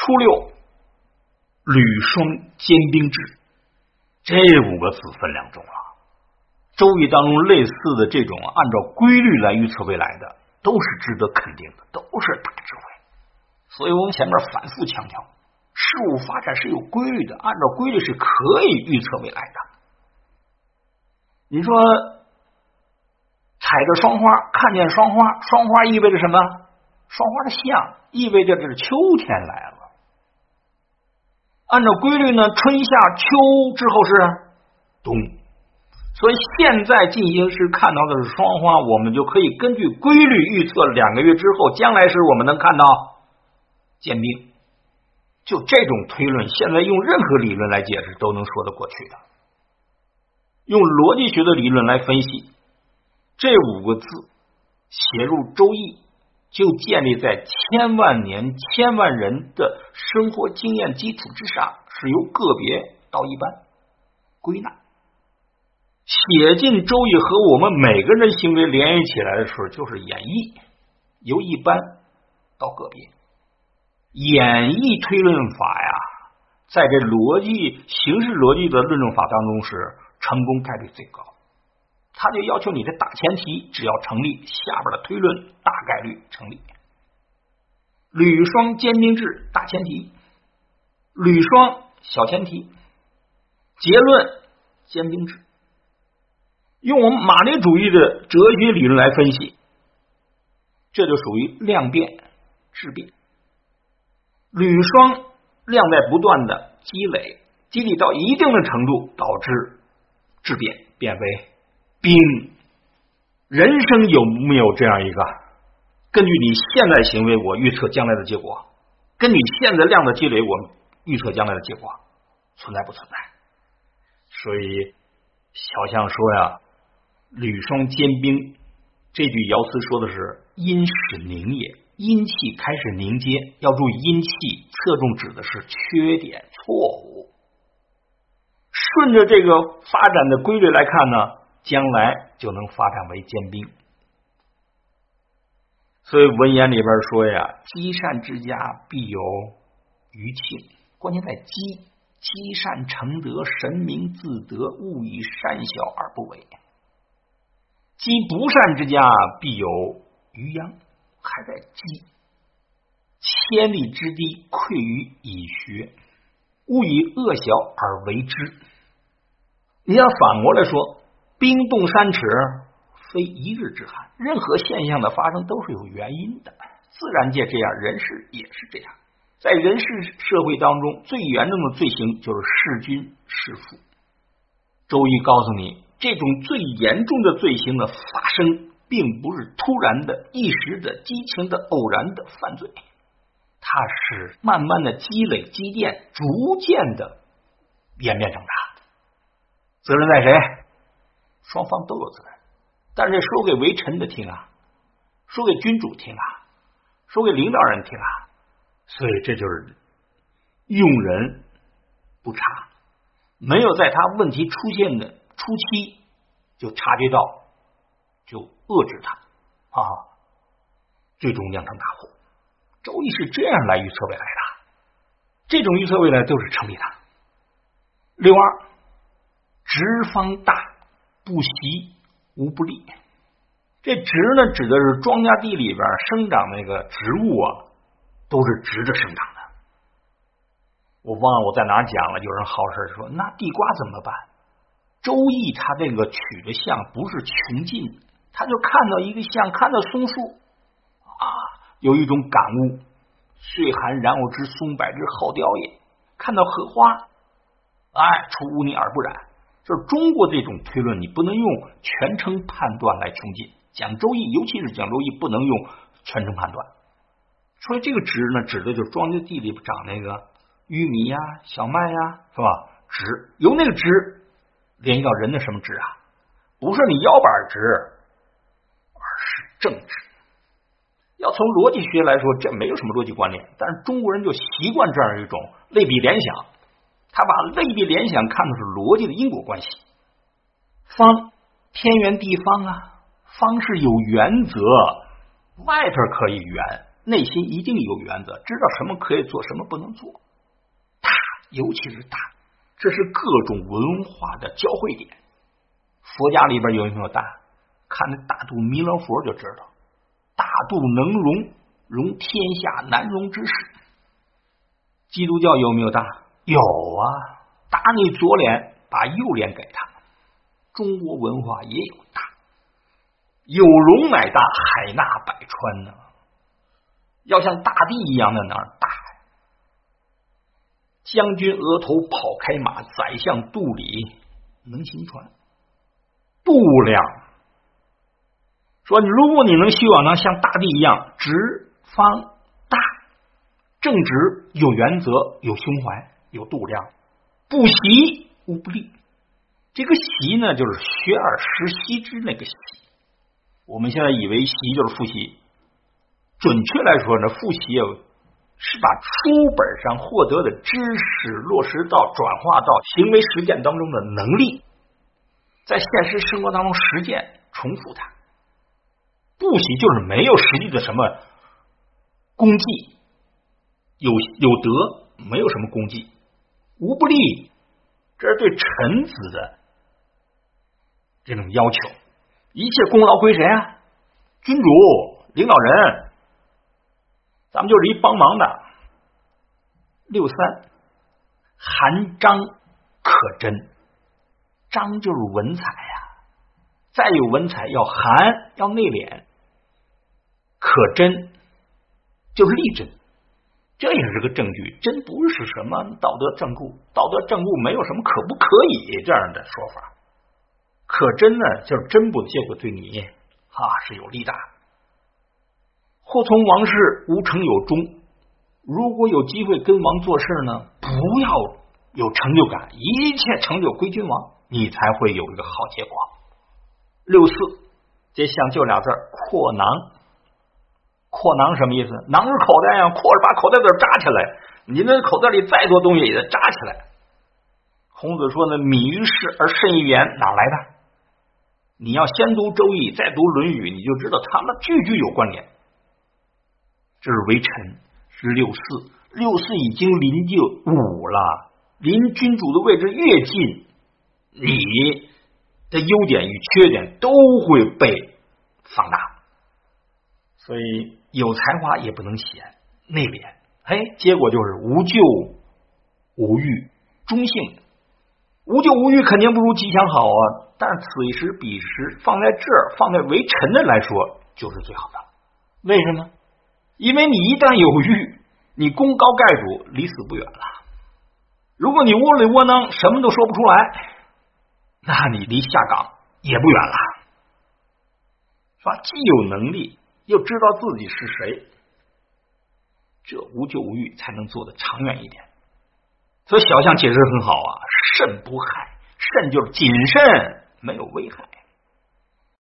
初六，履霜兼兵制，这五个字分量重了。周易当中类似的这种按照规律来预测未来的，都是值得肯定的，都是大智慧。所以我们前面反复强调，事物发展是有规律的，按照规律是可以预测未来的。你说踩着霜花，看见霜花，霜花意味着什么？霜花的像意味着这是秋天来了。按照规律呢，春夏秋之后是冬，所以现在进行时看到的是霜花，我们就可以根据规律预测两个月之后将来时我们能看到见冰。就这种推论，现在用任何理论来解释都能说得过去的。用逻辑学的理论来分析，这五个字写入《周易》。就建立在千万年、千万人的生活经验基础之上，是由个别到一般归纳，写进《周易》和我们每个人行为联系起来的时候，就是演绎，由一般到个别。演绎推论法呀，在这逻辑形式逻辑的论证法当中是成功概率最高。他就要求你的大前提只要成立，下边的推论大概率成立。履霜兼兵制大前提，履霜小前提，结论兼兵制。用我们马列主义的哲学理论来分析，这就属于量变质变。铝霜量在不断的积累，积累到一定的程度，导致质变，变为。兵，人生有没有这样一个？根据你现在行为，我预测将来的结果；根据现在量的积累，我预测将来的结果，存在不存在？所以小象说呀：“履霜坚冰。”这句爻辞说的是阴始凝也，阴气开始凝结。要注意，阴气侧重指的是缺点、错误。顺着这个发展的规律来看呢？将来就能发展为坚兵，所以文言里边说呀：“积善之家必有余庆。”关键在积，积善成德，神明自得，勿以善小而不为；积不善之家必有余殃，还在积。千里之堤溃于蚁穴，勿以恶小而为之。你要反过来说。冰冻三尺，非一日之寒。任何现象的发生都是有原因的，自然界这样，人世也是这样。在人世社会当中，最严重的罪行就是弑君弑父。周易告诉你，这种最严重的罪行的发生，并不是突然的、一时的、激情的、偶然的犯罪，它是慢慢的积累积淀，逐渐的演变成大。责任在谁？双方都有责任，但是说给为臣的听啊，说给君主听啊，说给领导人听啊，所以这就是用人不察，没有在他问题出现的初期就察觉到，就遏制他啊，最终酿成大祸。周易是这样来预测未来的，这种预测未来都是成立的。六二，直方大。不习无不利，这直呢指的是庄稼地里边生长那个植物啊，都是直着生长的。我忘了我在哪讲了，有人好事说那地瓜怎么办？周易它这个取的象不是穷尽，他就看到一个象，看到松树啊，有一种感悟：岁寒然后知松柏之好凋也。看到荷花，哎，出污泥而不染。就是中国这种推论，你不能用全称判断来穷尽。讲周易，尤其是讲周易，不能用全称判断。所以这个“直”呢，指的就是庄稼地里长那个玉米呀、小麦呀，是吧？直由那个“直”联系到人的什么“直”啊？不是你腰板直，而是正直。要从逻辑学来说，这没有什么逻辑关联，但是中国人就习惯这样一种类比联想。他把类比联想看的是逻辑的因果关系。方天圆地方啊，方是有原则，外头可以圆，内心一定有原则，知道什么可以做，什么不能做。大，尤其是大，这是各种文化的交汇点。佛家里边有没有大？看那大肚弥勒佛就知道，大肚能容容天下难容之事。基督教有没有大？有啊，打你左脸，把右脸给他。中国文化也有大，有容乃大，海纳百川呢。要像大地一样的那儿大？将军额头跑开马，宰相肚里能行船。度量说，如果你能希望能像大地一样直方大，正直有原则有胸怀有度量，不习无不利。这个习呢，就是学而时习之那个习。我们现在以为习就是复习，准确来说呢，复习是把书本上获得的知识落实到转化到行为实践当中的能力。在现实生活当中实践重复它，不习就是没有实际的什么功绩，有有德没有什么功绩，无不利，这是对臣子的这种要求。一切功劳归谁啊？君主、领导人，咱们就是一帮忙的。六三，含章可真。章就是文采呀，再有文采要含，要内敛，可真就是立真，这也是个证据。真不是什么道德正固，道德正固没有什么可不可以这样的说法。可真呢，就是真不结果对你啊是有利的。或从王室无成有终，如果有机会跟王做事呢，不要有成就感，一切成就归君王。你才会有一个好结果。六四，这像就俩字儿扩囊。扩囊什么意思？囊是口袋呀，扩着把口袋子扎起来。你那口袋里再多东西也得扎起来。孔子说呢：“敏于事而慎于言，哪来的？你要先读《周易》，再读《论语》，你就知道他们句句有关联。这是为臣，是六四。六四已经临近五了，临君主的位置越近。你的优点与缺点都会被放大，所以有才华也不能显内敛。哎，结果就是无咎无欲，中性。无咎无欲肯定不如吉祥好啊，但此时彼时放在这儿，放在为臣的来说就是最好的。为什么？因为你一旦有欲，你功高盖主，离死不远了。如果你窝里窝囊，什么都说不出来。那你离下岗也不远了，是吧？既有能力，又知道自己是谁，这无就无欲才能做的长远一点。所以小象解释很好啊，慎不害，慎就是谨慎，没有危害。